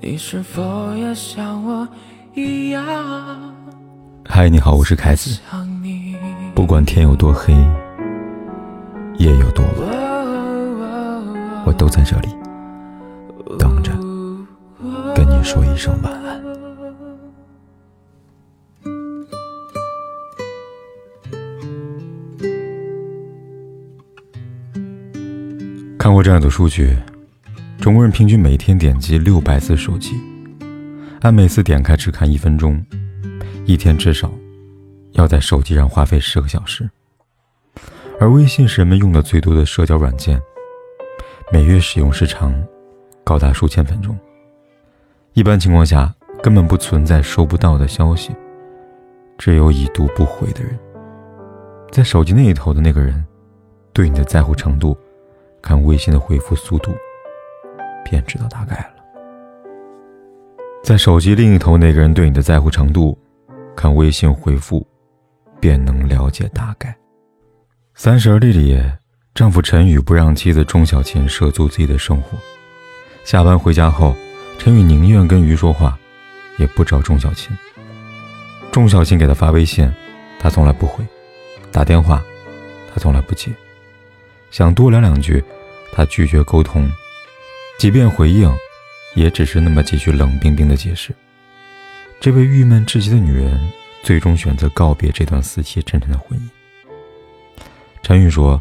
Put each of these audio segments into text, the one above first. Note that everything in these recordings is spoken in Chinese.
你是否也像我一样？嗨，你好，我是凯子。不管天有多黑，夜有多晚，我都在这里等着跟你说一声晚安。看过这样的数据。中国人平均每天点击六百次手机，按每次点开只看一分钟，一天至少要在手机上花费十个小时。而微信是人们用的最多的社交软件，每月使用时长高达数千分钟。一般情况下，根本不存在收不到的消息，只有已读不回的人。在手机那一头的那个人，对你的在乎程度，看微信的回复速度。便知道大概了。在手机另一头那个人对你的在乎程度，看微信回复，便能了解大概。三十而立里，丈夫陈宇不让妻子钟小琴涉足自己的生活。下班回家后，陈宇宁愿跟鱼说话，也不找钟小琴。钟小琴给他发微信，他从来不回；打电话，他从来不接。想多聊两句，他拒绝沟通。即便回应，也只是那么几句冷冰冰的解释。这位郁闷至极的女人，最终选择告别这段死气沉沉的婚姻。陈宇说：“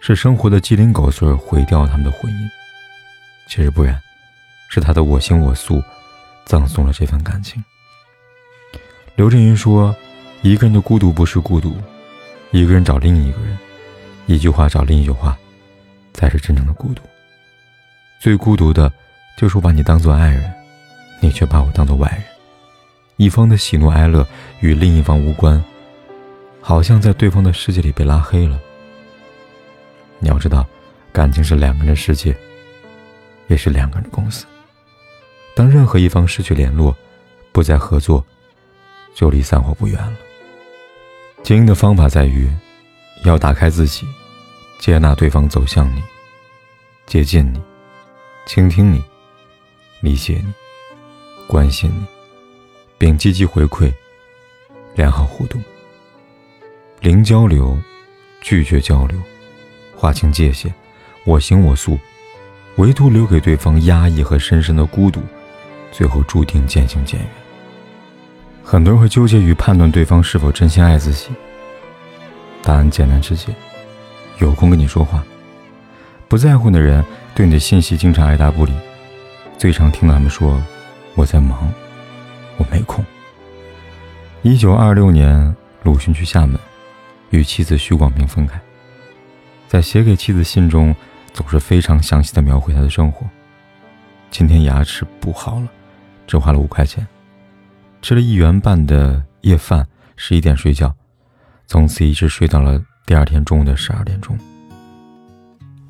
是生活的鸡零狗碎毁掉他们的婚姻。”其实不然，是他的我行我素，葬送了这份感情。刘震云说：“一个人的孤独不是孤独，一个人找另一个人，一句话找另一句话，才是真正的孤独。”最孤独的，就是我把你当做爱人，你却把我当做外人。一方的喜怒哀乐与另一方无关，好像在对方的世界里被拉黑了。你要知道，感情是两个人的世界，也是两个人的公司。当任何一方失去联络，不再合作，就离散伙不远了。经营的方法在于，要打开自己，接纳对方走向你，接近你。倾听你，理解你，关心你，并积极回馈，良好互动。零交流，拒绝交流，划清界限，我行我素，唯独留给对方压抑和深深的孤独，最后注定渐行渐远。很多人会纠结于判断对方是否真心爱自己，答案简单直接：有空跟你说话。不在乎的人对你的信息经常爱答不理，最常听到他们说：“我在忙，我没空。”一九二六年，鲁迅去厦门，与妻子许广平分开。在写给妻子信中，总是非常详细的描绘他的生活。今天牙齿补好了，只花了五块钱，吃了一元半的夜饭，十一点睡觉，从此一直睡到了第二天中午的十二点钟。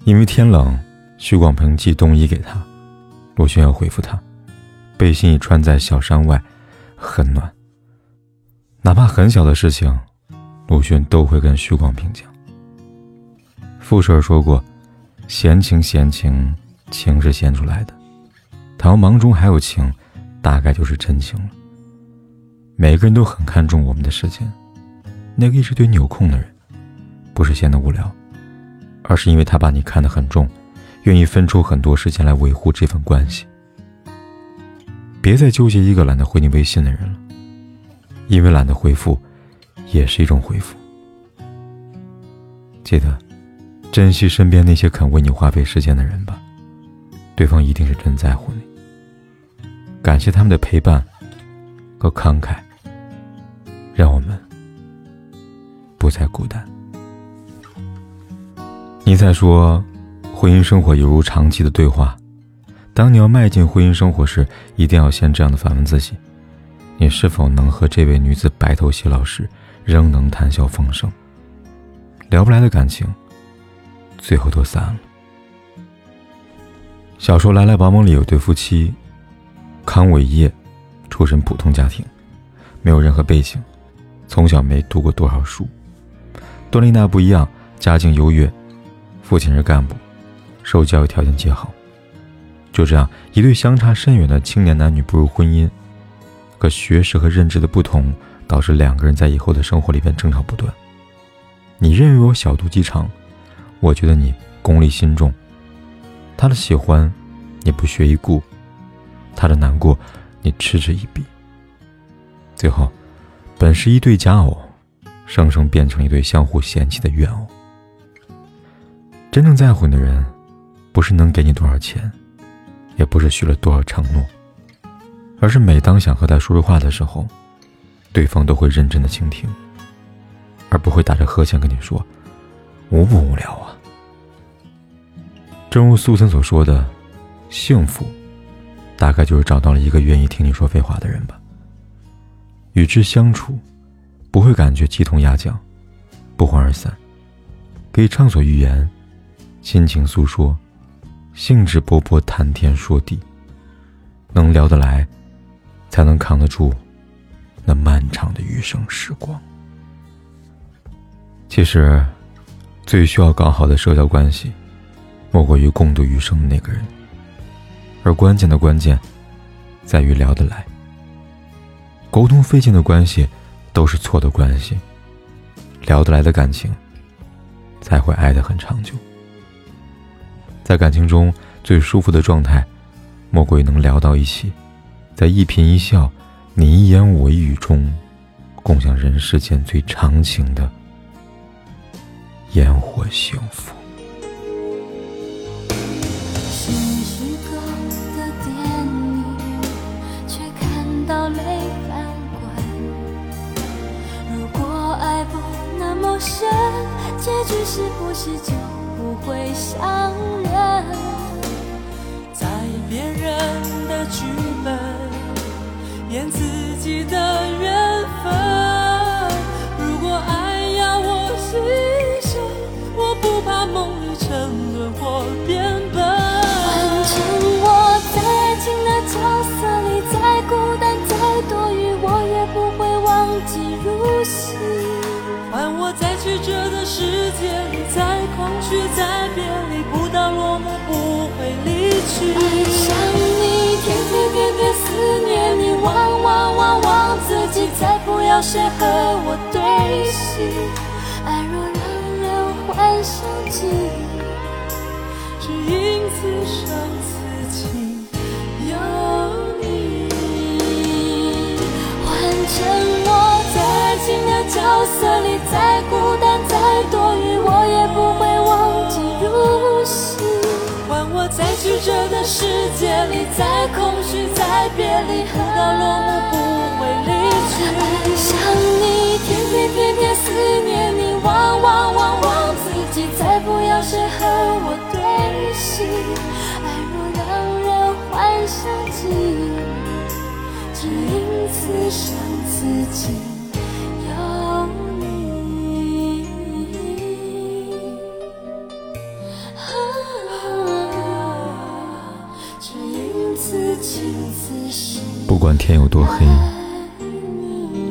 因为天冷，徐广平寄冬衣给他。鲁迅要回复他，背心已穿在小衫外，很暖。哪怕很小的事情，鲁迅都会跟徐广平讲。傅舍尔说过：“闲情，闲情，情是闲出来的。倘若忙中还有情，大概就是真情了。”每个人都很看重我们的时间，那个一直对你有空的人，不是闲得无聊。而是因为他把你看得很重，愿意分出很多时间来维护这份关系。别再纠结一个懒得回你微信的人了，因为懒得回复，也是一种回复。记得，珍惜身边那些肯为你花费时间的人吧，对方一定是真在乎你。感谢他们的陪伴和慷慨，让我们不再孤单。尼采说：“婚姻生活犹如长期的对话。当你要迈进婚姻生活时，一定要先这样的反问自己：你是否能和这位女子白头偕老时，仍能谈笑风生？聊不来的感情，最后都散了。”小说《来来往往》里有对夫妻，康伟业出身普通家庭，没有任何背景，从小没读过多少书。段丽娜不一样，家境优越。父亲是干部，受教育条件极好，就这样，一对相差甚远的青年男女步入婚姻，可学识和认知的不同，导致两个人在以后的生活里边争吵不断。你认为我小肚鸡肠，我觉得你功利心重。他的喜欢，你不屑一顾；他的难过，你嗤之以鼻。最后，本是一对佳偶，生生变成一对相互嫌弃的怨偶。真正在乎你的人，不是能给你多少钱。也不是许了多少承诺，而是每当想和他说说话的时候，对方都会认真的倾听，而不会打着呵欠跟你说无不无聊啊。正如苏岑所说的，幸福，大概就是找到了一个愿意听你说废话的人吧。与之相处，不会感觉鸡同鸭讲，不欢而散，可以畅所欲言，心情诉说。兴致勃勃谈天说地，能聊得来，才能扛得住那漫长的余生时光。其实，最需要搞好的社交关系，莫过于共度余生的那个人。而关键的关键，在于聊得来。沟通费劲的关系，都是错的关系。聊得来的感情，才会爱得很长久。在感情中最舒服的状态，莫过于能聊到一起，在一颦一笑、你一言我一语中，共享人世间最长情的烟火幸福。如果爱不那么深，结局是不是就不会相认，剧本演自己的再不要谁和我对戏。爱若让人幻想记忆，只因此生此情有你。换成我在爱情的角色里，再孤单再多余，我也不会忘记如昔。换我在曲折的世界里，再空虚再别离，不到落幕不会去。爱上你，天天天天思念你，忘忘忘忘自己，再不要谁和我对戏。爱若让人幻想记忆，只因此生此情有你。只因此情此心。不管天有多黑，